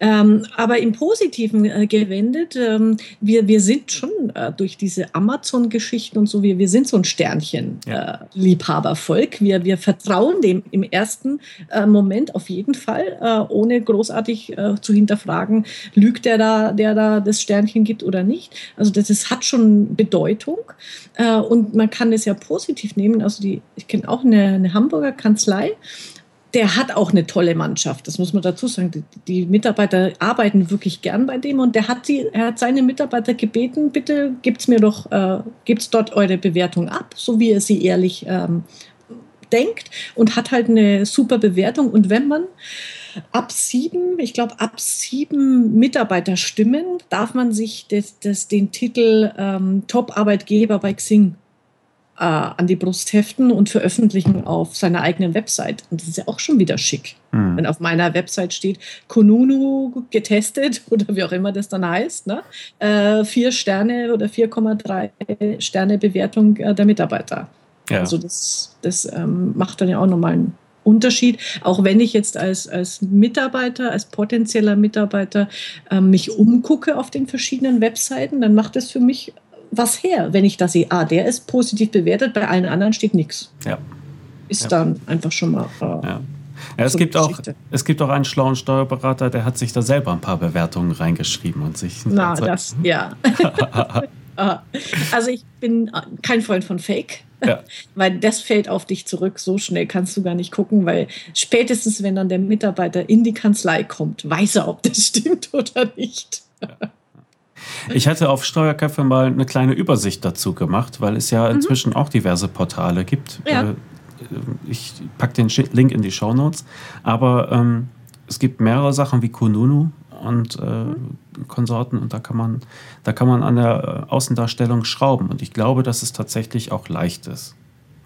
[SPEAKER 2] Ähm, aber im Positiven äh, gewendet, ähm, wir, wir sind schon äh, durch diese Amazon-Geschichten und so, wir, wir sind so ein Sternchen-Liebhabervolk. Ja. Äh, wir, wir vertrauen dem im ersten äh, Moment auf jeden Fall, äh, ohne großartig äh, zu hinterfragen, lügt der da, der da das Sternchen gibt oder nicht. Also das ist, hat schon Bedeutung und man kann es ja positiv nehmen. Also die, ich kenne auch eine, eine Hamburger Kanzlei, der hat auch eine tolle Mannschaft, das muss man dazu sagen. Die, die, Mitarbeiter arbeiten wirklich gern bei dem und der hat, die, er hat seine Mitarbeiter gebeten, bitte gebt's mir doch, äh, gebt's dort eure Bewertung ab, so wie ihr sie ehrlich ähm, denkt und hat halt eine super Bewertung. Und wenn man ab sieben, ich glaube ab sieben Mitarbeiterstimmen, darf man sich das, das, den Titel ähm, Top-Arbeitgeber bei Xing äh, an die Brust heften und veröffentlichen auf seiner eigenen Website. Und das ist ja auch schon wieder schick. Mhm. Wenn auf meiner Website steht, Konunu getestet oder wie auch immer das dann heißt, ne? Äh, vier Sterne oder 4,3 Sterne Bewertung äh, der Mitarbeiter. Ja. Also das, das ähm, macht dann ja auch nochmal einen Unterschied. Auch wenn ich jetzt als, als Mitarbeiter, als potenzieller Mitarbeiter äh, mich umgucke auf den verschiedenen Webseiten, dann macht es für mich was her, wenn ich da sehe, ah, der ist positiv bewertet, bei allen anderen steht nichts. Ja. Ist ja. dann einfach schon mal. Äh,
[SPEAKER 1] ja. Ja, es, so gibt auch, es gibt auch einen schlauen Steuerberater, der hat sich da selber ein paar Bewertungen reingeschrieben und sich.
[SPEAKER 2] Na, das, ja. Ah. also ich bin kein Freund von Fake. Ja. Weil das fällt auf dich zurück. So schnell kannst du gar nicht gucken, weil spätestens, wenn dann der Mitarbeiter in die Kanzlei kommt, weiß er, ob das stimmt oder nicht. Ja.
[SPEAKER 1] Ich hatte auf Steuerköpfe mal eine kleine Übersicht dazu gemacht, weil es ja mhm. inzwischen auch diverse Portale gibt. Ja. Äh, ich packe den Link in die Show Notes. Aber ähm, es gibt mehrere Sachen wie Kununu und äh, mhm. Konsorten und da kann man, da kann man an der äh, Außendarstellung schrauben. Und ich glaube, dass es tatsächlich auch leicht ist.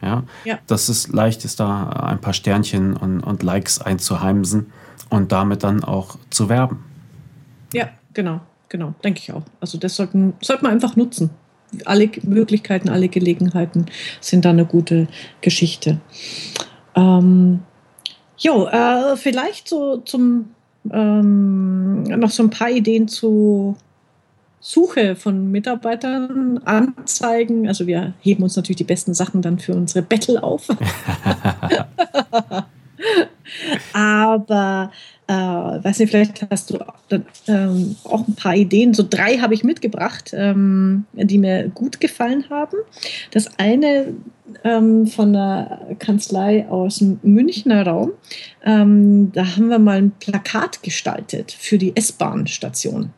[SPEAKER 1] Ja? ja. Dass es leicht ist, da ein paar Sternchen und, und Likes einzuheimsen und damit dann auch zu werben.
[SPEAKER 2] Ja, genau genau, denke ich auch. Also das sollten, sollte man einfach nutzen. Alle Möglichkeiten, alle Gelegenheiten sind da eine gute Geschichte. Ähm, jo, äh, vielleicht so zum ähm, noch so ein paar Ideen zu Suche von Mitarbeitern, Anzeigen. Also wir heben uns natürlich die besten Sachen dann für unsere Battle auf. Aber äh, weiß nicht, vielleicht hast du ähm, auch ein paar Ideen. So drei habe ich mitgebracht, ähm, die mir gut gefallen haben. Das eine ähm, von der Kanzlei aus dem Münchner Raum. Ähm, da haben wir mal ein Plakat gestaltet für die S-Bahn-Station.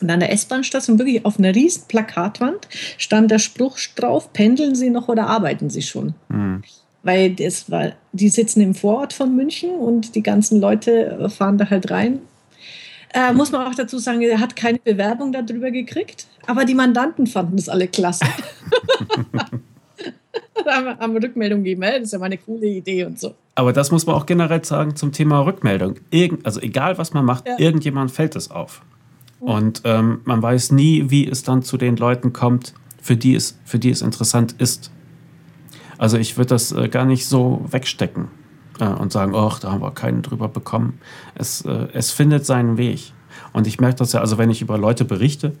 [SPEAKER 2] Und an der S-Bahn-Station, wirklich auf einer riesen Plakatwand, stand der Spruch drauf, pendeln Sie noch oder arbeiten Sie schon? Mhm weil das war, die sitzen im Vorort von München und die ganzen Leute fahren da halt rein. Äh, muss man auch dazu sagen, er hat keine Bewerbung darüber gekriegt, aber die Mandanten fanden es alle klasse. haben Rückmeldung geben, das ist ja mal eine coole Idee und so.
[SPEAKER 1] Aber das muss man auch generell sagen zum Thema Rückmeldung. Irgend, also egal, was man macht, ja. irgendjemand fällt es auf. Und ähm, man weiß nie, wie es dann zu den Leuten kommt, für die es, für die es interessant ist. Also ich würde das äh, gar nicht so wegstecken äh, und sagen, ach, da haben wir keinen drüber bekommen. Es, äh, es findet seinen Weg. Und ich merke das ja, also wenn ich über Leute berichte,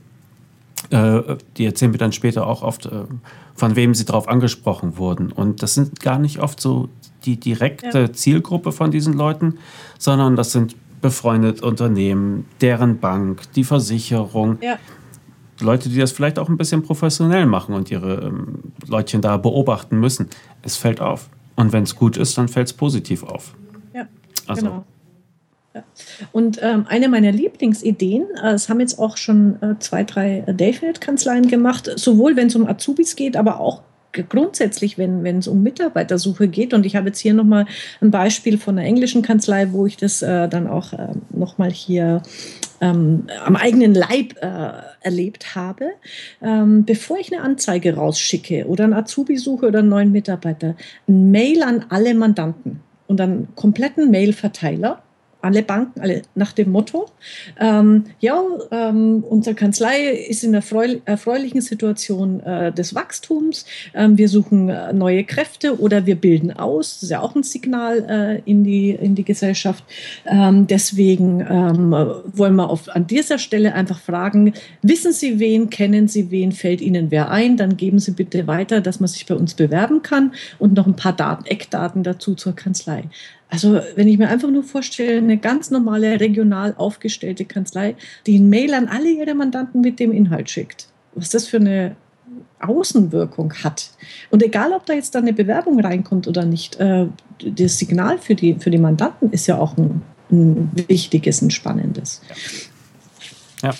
[SPEAKER 1] äh, die erzählen mir dann später auch oft, äh, von wem sie darauf angesprochen wurden. Und das sind gar nicht oft so die direkte ja. Zielgruppe von diesen Leuten, sondern das sind befreundete Unternehmen, deren Bank, die Versicherung. Ja. Leute, die das vielleicht auch ein bisschen professionell machen und ihre ähm, Leutchen da beobachten müssen. Es fällt auf. Und wenn es gut ist, dann fällt es positiv auf.
[SPEAKER 2] Ja, also, genau. Und ähm, eine meiner Lieblingsideen, äh, das haben jetzt auch schon äh, zwei, drei äh, Dayfield-Kanzleien gemacht, sowohl wenn es um Azubis geht, aber auch grundsätzlich, wenn, es um Mitarbeitersuche geht. Und ich habe jetzt hier nochmal ein Beispiel von einer englischen Kanzlei, wo ich das äh, dann auch äh, nochmal hier ähm, am eigenen Leib äh, erlebt habe. Ähm, bevor ich eine Anzeige rausschicke oder einen Azubi suche oder einen neuen Mitarbeiter, ein Mail an alle Mandanten und einen kompletten Mailverteiler alle Banken, alle nach dem Motto, ähm, ja, ähm, unsere Kanzlei ist in einer erfreulichen Situation äh, des Wachstums. Ähm, wir suchen äh, neue Kräfte oder wir bilden aus. Das ist ja auch ein Signal äh, in, die, in die Gesellschaft. Ähm, deswegen ähm, wollen wir auf, an dieser Stelle einfach fragen, wissen Sie wen, kennen Sie wen, fällt Ihnen wer ein? Dann geben Sie bitte weiter, dass man sich bei uns bewerben kann und noch ein paar Daten, Eckdaten dazu zur Kanzlei. Also wenn ich mir einfach nur vorstelle, eine ganz normale regional aufgestellte Kanzlei, die ein Mail an alle ihre Mandanten mit dem Inhalt schickt, was das für eine Außenwirkung hat. Und egal, ob da jetzt da eine Bewerbung reinkommt oder nicht, äh, das Signal für die, für die Mandanten ist ja auch ein, ein wichtiges, ein spannendes. Ja. ja.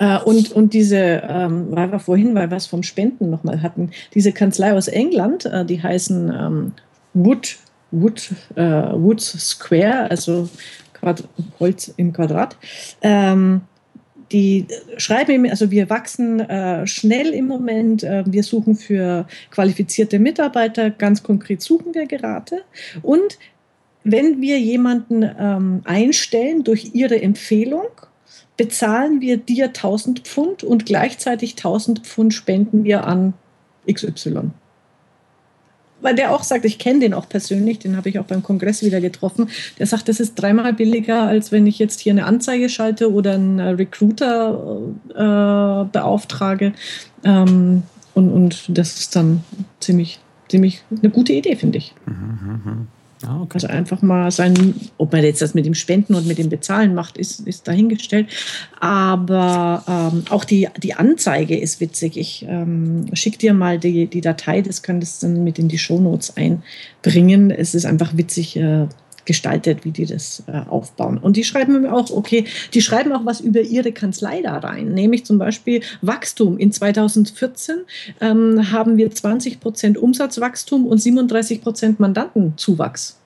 [SPEAKER 2] Äh, und, und diese, ähm, weil wir vorhin, weil wir es vom Spenden nochmal hatten, diese Kanzlei aus England, äh, die heißen ähm, Wood Wood, äh, Woods Square, also Quad Holz im Quadrat. Ähm, die schreiben, also wir wachsen äh, schnell im Moment. Äh, wir suchen für qualifizierte Mitarbeiter. Ganz konkret suchen wir gerade. Und wenn wir jemanden ähm, einstellen durch ihre Empfehlung, bezahlen wir dir 1000 Pfund und gleichzeitig 1000 Pfund spenden wir an XY weil der auch sagt, ich kenne den auch persönlich, den habe ich auch beim Kongress wieder getroffen, der sagt, das ist dreimal billiger, als wenn ich jetzt hier eine Anzeige schalte oder einen Recruiter äh, beauftrage. Ähm, und, und das ist dann ziemlich, ziemlich eine gute Idee, finde ich. Mhm, mhm. mhm. Ah, okay. Also einfach mal sein, ob man jetzt das mit dem Spenden und mit dem Bezahlen macht, ist, ist dahingestellt. Aber ähm, auch die, die Anzeige ist witzig. Ich ähm, schicke dir mal die, die Datei, das könntest du dann mit in die Shownotes einbringen. Es ist einfach witzig. Äh, gestaltet, wie die das äh, aufbauen. Und die schreiben mir auch, okay, die schreiben auch was über ihre Kanzlei da rein, nämlich zum Beispiel Wachstum. In 2014 ähm, haben wir 20 Prozent Umsatzwachstum und 37 Prozent Mandantenzuwachs.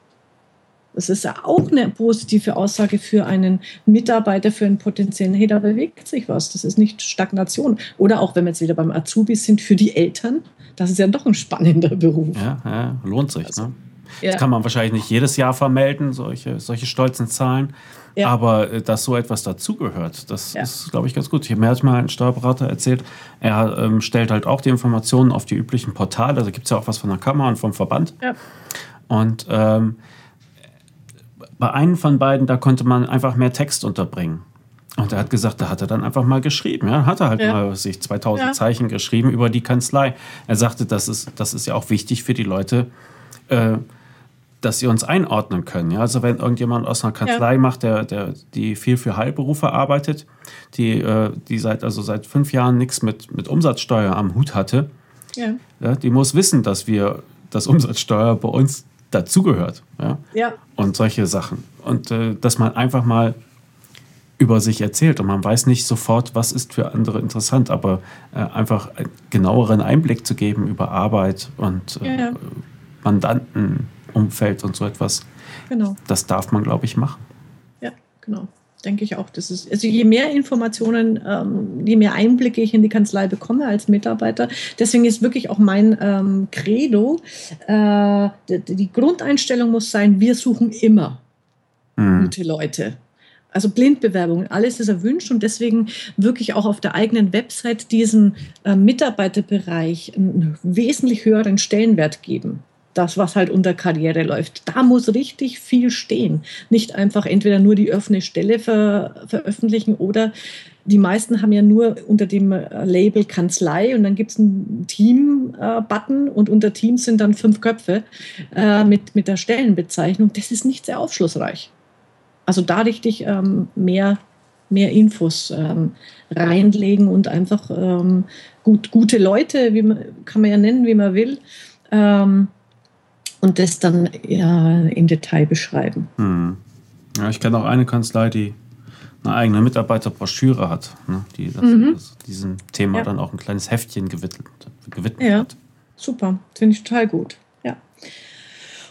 [SPEAKER 2] Das ist ja auch eine positive Aussage für einen Mitarbeiter, für einen potenziellen, hey, da bewegt sich was. Das ist nicht Stagnation. Oder auch, wenn wir jetzt wieder beim Azubi sind, für die Eltern, das ist ja doch ein spannender Beruf.
[SPEAKER 1] Ja, ja lohnt sich. Also, ne? Ja. Das kann man wahrscheinlich nicht jedes Jahr vermelden, solche, solche stolzen Zahlen. Ja. Aber äh, dass so etwas dazugehört, das ja. ist, glaube ich, ganz gut. Ich habe mir jetzt mal einen Steuerberater erzählt, er ähm, stellt halt auch die Informationen auf die üblichen Portale. Da gibt es ja auch was von der Kammer und vom Verband. Ja. Und ähm, bei einem von beiden, da konnte man einfach mehr Text unterbringen. Und er hat gesagt, da hat er dann einfach mal geschrieben. Ja, hat er halt ja. mal sich 2000 ja. Zeichen geschrieben über die Kanzlei. Er sagte, das ist, das ist ja auch wichtig für die Leute, äh, dass sie uns einordnen können. Ja? Also wenn irgendjemand aus einer Kanzlei ja. macht, der, der, die viel für Heilberufe arbeitet, die, äh, die seit, also seit fünf Jahren nichts mit, mit Umsatzsteuer am Hut hatte, ja. ja. die muss wissen, dass wir das Umsatzsteuer bei uns dazugehört. Ja? ja. Und solche Sachen. Und äh, dass man einfach mal über sich erzählt und man weiß nicht sofort, was ist für andere interessant, aber äh, einfach einen genaueren Einblick zu geben über Arbeit und äh. Mandanten, Umfeld und so etwas. Genau. Das darf man, glaube ich, machen.
[SPEAKER 2] Ja, genau. denke ich auch. Das ist, also je mehr Informationen, ähm, je mehr Einblicke ich in die Kanzlei bekomme als Mitarbeiter, deswegen ist wirklich auch mein ähm, Credo, äh, die, die, Grundeinstellung muss sein, wir suchen immer mhm. gute Leute. Also Blindbewerbungen, alles ist erwünscht und deswegen wirklich auch auf der eigenen Website diesen äh, Mitarbeiterbereich einen wesentlich höheren Stellenwert geben das, was halt unter Karriere läuft. Da muss richtig viel stehen. Nicht einfach entweder nur die offene Stelle ver veröffentlichen oder die meisten haben ja nur unter dem äh, Label Kanzlei und dann gibt es einen Team-Button und unter Teams sind dann fünf Köpfe äh, mit, mit der Stellenbezeichnung. Das ist nicht sehr aufschlussreich. Also da richtig ähm, mehr, mehr Infos ähm, reinlegen und einfach ähm, gut, gute Leute, wie man, kann man ja nennen, wie man will, ähm, und das dann ja, im Detail beschreiben.
[SPEAKER 1] Hm. Ja, ich kenne auch eine Kanzlei, die eine eigene Mitarbeiterbroschüre hat, ne, die das, mhm. das, diesem Thema ja. dann auch ein kleines Heftchen gewidmet, gewidmet ja. hat.
[SPEAKER 2] Super, finde ich total gut. Ja.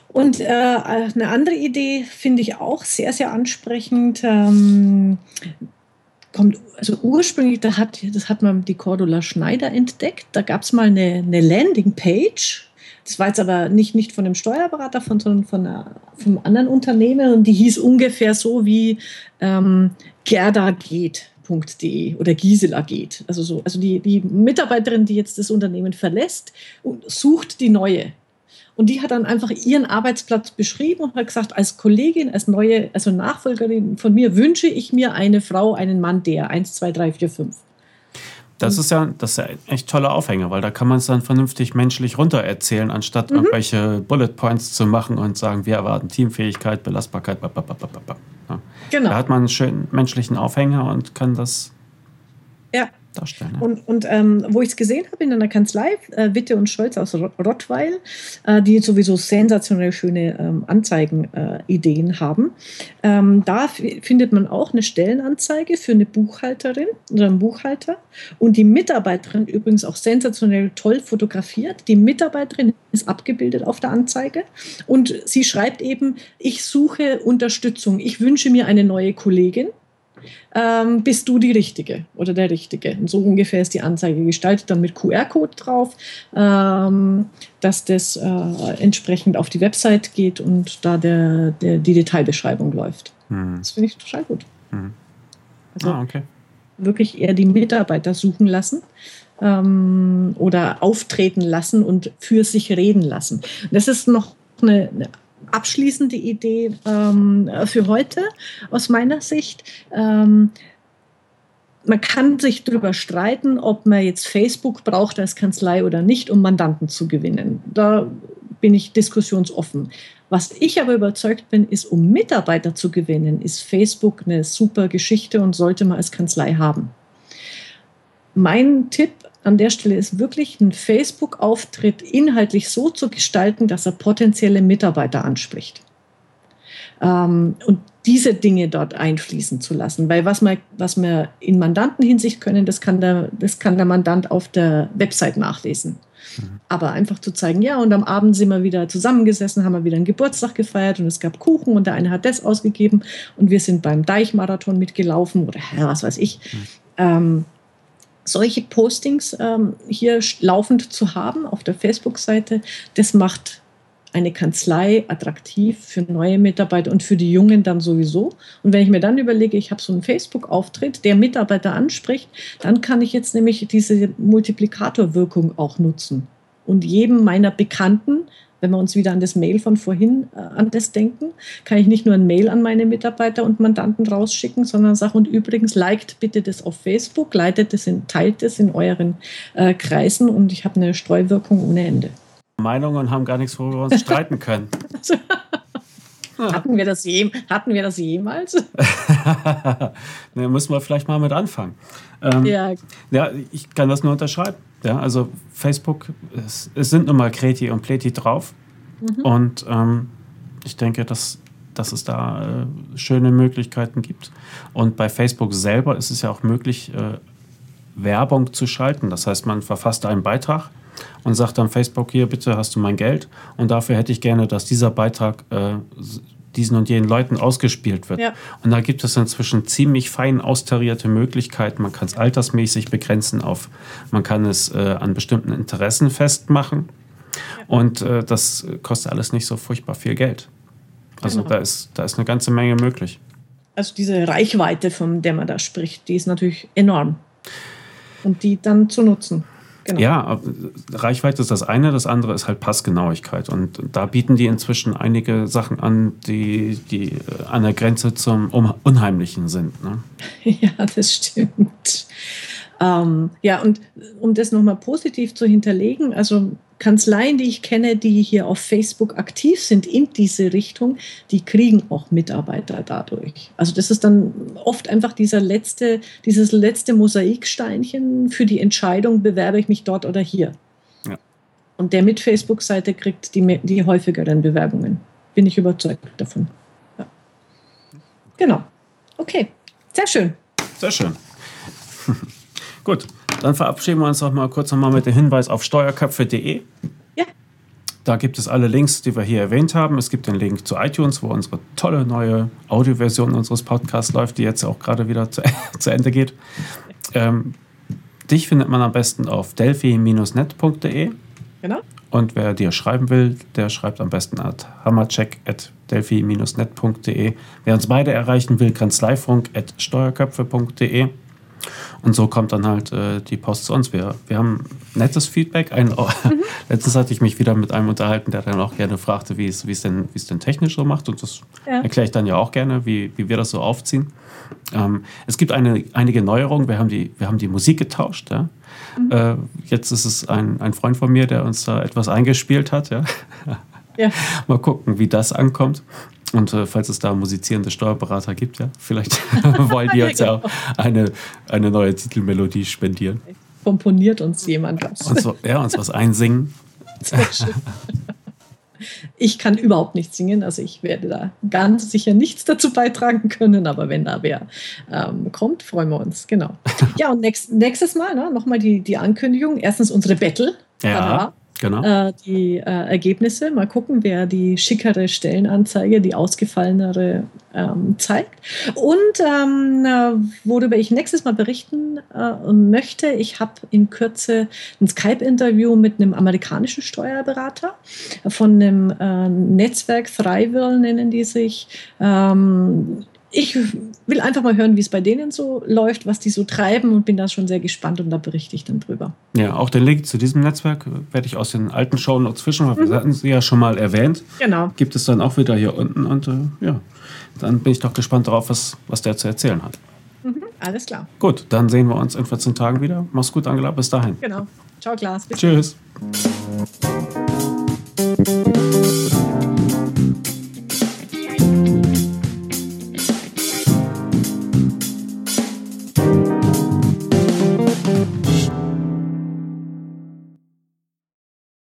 [SPEAKER 2] Und äh, eine andere Idee finde ich auch sehr, sehr ansprechend. Ähm, kommt, also ursprünglich, da hat, das hat man die Cordula Schneider entdeckt. Da gab es mal eine, eine Landingpage das war jetzt aber nicht, nicht von dem Steuerberater, von, sondern von einer, vom anderen Unternehmen und die hieß ungefähr so wie ähm, Gerda geht. .de oder Gisela geht. Also so, also die, die Mitarbeiterin, die jetzt das Unternehmen verlässt, sucht die neue. Und die hat dann einfach ihren Arbeitsplatz beschrieben und hat gesagt, als Kollegin, als neue, also Nachfolgerin von mir wünsche ich mir eine Frau, einen Mann, der 1, 2, 3, 4, 5.
[SPEAKER 1] Das ist ja, das ist ja echt tolle Aufhänger, weil da kann man es dann vernünftig menschlich runtererzählen, anstatt mhm. irgendwelche Bullet Points zu machen und sagen, wir erwarten Teamfähigkeit, Belastbarkeit. Ja. Genau. Da hat man einen schönen menschlichen Aufhänger und kann das
[SPEAKER 2] ja darstellen. Ja. Und, und ähm, wo ich es gesehen habe in einer Kanzlei, äh, Witte und Scholz aus Rottweil, äh, die sowieso sensationell schöne ähm, Anzeigenideen äh, haben, ähm, da findet man auch eine Stellenanzeige für eine Buchhalterin oder einen Buchhalter und die Mitarbeiterin übrigens auch sensationell toll fotografiert. Die Mitarbeiterin ist abgebildet auf der Anzeige und sie schreibt eben, ich suche Unterstützung, ich wünsche mir eine neue Kollegin ähm, bist du die Richtige oder der Richtige. Und so ungefähr ist die Anzeige gestaltet, dann mit QR-Code drauf, ähm, dass das äh, entsprechend auf die Website geht und da der, der die Detailbeschreibung läuft. Hm. Das finde ich total gut. Hm. Also ah, okay. wirklich eher die Mitarbeiter suchen lassen ähm, oder auftreten lassen und für sich reden lassen. Das ist noch eine, eine abschließende Idee ähm, für heute aus meiner Sicht. Ähm, man kann sich darüber streiten, ob man jetzt Facebook braucht als Kanzlei oder nicht, um Mandanten zu gewinnen. Da bin ich diskussionsoffen. Was ich aber überzeugt bin, ist, um Mitarbeiter zu gewinnen, ist Facebook eine super Geschichte und sollte man als Kanzlei haben. Mein Tipp an der Stelle ist wirklich ein Facebook-Auftritt inhaltlich so zu gestalten, dass er potenzielle Mitarbeiter anspricht. Ähm, und diese Dinge dort einfließen zu lassen. Weil was wir, was wir in Mandantenhinsicht können, das kann, der, das kann der Mandant auf der Website nachlesen. Mhm. Aber einfach zu zeigen, ja, und am Abend sind wir wieder zusammengesessen, haben wir wieder einen Geburtstag gefeiert und es gab Kuchen und der eine hat das ausgegeben und wir sind beim Deichmarathon mitgelaufen oder ja, was weiß ich. Mhm. Ähm, solche Postings ähm, hier laufend zu haben auf der Facebook-Seite, das macht eine Kanzlei attraktiv für neue Mitarbeiter und für die Jungen dann sowieso. Und wenn ich mir dann überlege, ich habe so einen Facebook-Auftritt, der Mitarbeiter anspricht, dann kann ich jetzt nämlich diese Multiplikatorwirkung auch nutzen und jedem meiner Bekannten wenn wir uns wieder an das Mail von vorhin äh, an das denken, kann ich nicht nur ein Mail an meine Mitarbeiter und Mandanten rausschicken, sondern sage, und übrigens, liked bitte das auf Facebook, leitet es in, teilt es in euren äh, Kreisen und ich habe eine Streuwirkung ohne Ende.
[SPEAKER 1] Meinungen haben gar nichts, worüber wir uns streiten können.
[SPEAKER 2] hatten, wir das je, hatten wir das jemals?
[SPEAKER 1] ne, müssen wir vielleicht mal mit anfangen. Ähm, ja. ja, ich kann das nur unterschreiben. Ja, also Facebook, es, es sind nun mal Kreti und Pleti drauf. Mhm. Und ähm, ich denke, dass, dass es da äh, schöne Möglichkeiten gibt. Und bei Facebook selber ist es ja auch möglich, äh, Werbung zu schalten. Das heißt, man verfasst einen Beitrag und sagt dann Facebook, hier bitte hast du mein Geld und dafür hätte ich gerne, dass dieser Beitrag äh, diesen und jenen Leuten ausgespielt wird.
[SPEAKER 2] Ja.
[SPEAKER 1] Und da gibt es inzwischen ziemlich fein austarierte Möglichkeiten. Man kann es altersmäßig begrenzen auf, man kann es äh, an bestimmten Interessen festmachen. Und äh, das kostet alles nicht so furchtbar viel Geld. Also
[SPEAKER 2] Genau.
[SPEAKER 1] da, ist, da ist eine ganze Menge möglich.
[SPEAKER 2] Also diese Reichweite, von der man da spricht, die ist natürlich enorm. Und die dann zu nutzen. Genau.
[SPEAKER 1] Ja, aber Reichweite ist das eine, das andere ist halt Passgenauigkeit. Und da bieten die inzwischen einige Sachen an, die, die äh, an der Grenze zum Un- Unheimlichen sind. Ne?
[SPEAKER 2] Ja, das stimmt. Ähm, ja, und um das nochmal positiv zu hinterlegen, also Kanzleien, die ich kenne, die hier auf Facebook aktiv sind in diese Richtung, die kriegen auch Mitarbeiter dadurch. Also das ist dann oft einfach dieser letzte, dieses letzte Mosaiksteinchen für die Entscheidung, bewerbe ich mich dort oder hier.
[SPEAKER 1] Ja.
[SPEAKER 2] Und der mit Facebook-Seite kriegt die, die häufigeren Bewerbungen. Bin ich überzeugt davon. Ja. Genau. Okay, sehr schön.
[SPEAKER 1] Sehr schön. Gut, dann verabschieden wir uns noch mal kurz noch mal mit dem Hinweis auf steuerköpfe.de.
[SPEAKER 2] Ja.
[SPEAKER 1] Da gibt es alle Links, die wir hier erwähnt haben. Es gibt den Link zu iTunes, wo unsere tolle neue Audioversion unseres Podcasts läuft, die jetzt auch gerade wieder zu, zu Ende geht. Ähm, dich findet man am besten auf delphi-net.de.
[SPEAKER 2] Genau.
[SPEAKER 1] Und wer dir schreiben will, der schreibt am besten at hammercheck.delphi-net.de. Wer uns beide erreichen will, kanzleifunk.steuerköpfe.de. Und so kommt dann halt äh, die Post zu uns. Wir, wir haben nettes Feedback. Ein, Letztens hatte ich mich wieder mit einem unterhalten, der dann auch gerne fragte, wie es, wie es, denn, wie es denn technisch so macht. Und das
[SPEAKER 2] Ja.
[SPEAKER 1] erkläre ich dann ja auch gerne, wie, wie wir das so aufziehen. Ähm, es gibt eine, einige Neuerungen. Wir haben die, wir haben die Musik getauscht. Ja? Äh, jetzt ist es ein, ein Freund von mir, der uns da etwas eingespielt hat. Ja?
[SPEAKER 2] Ja.
[SPEAKER 1] Mal gucken, wie das ankommt. Und äh, falls es da musizierende Steuerberater gibt, ja, vielleicht wollen die uns ja auch eine, eine neue Titelmelodie spendieren.
[SPEAKER 2] Komponiert uns jemand was.
[SPEAKER 1] Und so, ja, uns was einsingen.
[SPEAKER 2] Ich kann überhaupt nicht singen, also ich werde da ganz sicher nichts dazu beitragen können, aber wenn da wer ähm, kommt, freuen wir uns, genau. Ja, und nächst, nächstes Mal ne, nochmal die, die Ankündigung. Erstens unsere Battle.
[SPEAKER 1] Ja, genau.
[SPEAKER 2] Äh, die äh, Ergebnisse. Mal gucken, wer die schickere Stellenanzeige, die ausgefallenere ähm, zeigt. Und ähm, äh, worüber ich nächstes Mal berichten äh, möchte, ich habe in Kürze ein Skype-Interview mit einem amerikanischen Steuerberater von einem äh, Netzwerk Thrival nennen die sich. Ähm, ich will einfach mal hören, wie es bei denen so läuft, was die so treiben und bin da schon sehr gespannt und da berichte ich dann drüber.
[SPEAKER 1] Ja, auch den Link zu diesem Netzwerk werde ich aus den alten Shownotes fischen, weil wir hatten sie ja schon mal erwähnt.
[SPEAKER 2] Genau.
[SPEAKER 1] Gibt es dann auch wieder hier unten und äh, ja, dann bin ich doch gespannt darauf, was, was der zu erzählen hat.
[SPEAKER 2] Alles klar.
[SPEAKER 1] Gut, dann sehen wir uns in 14 Tagen wieder. Mach's gut, Angela. Bis dahin.
[SPEAKER 2] Genau. Ciao, Klaas.
[SPEAKER 1] Tschüss.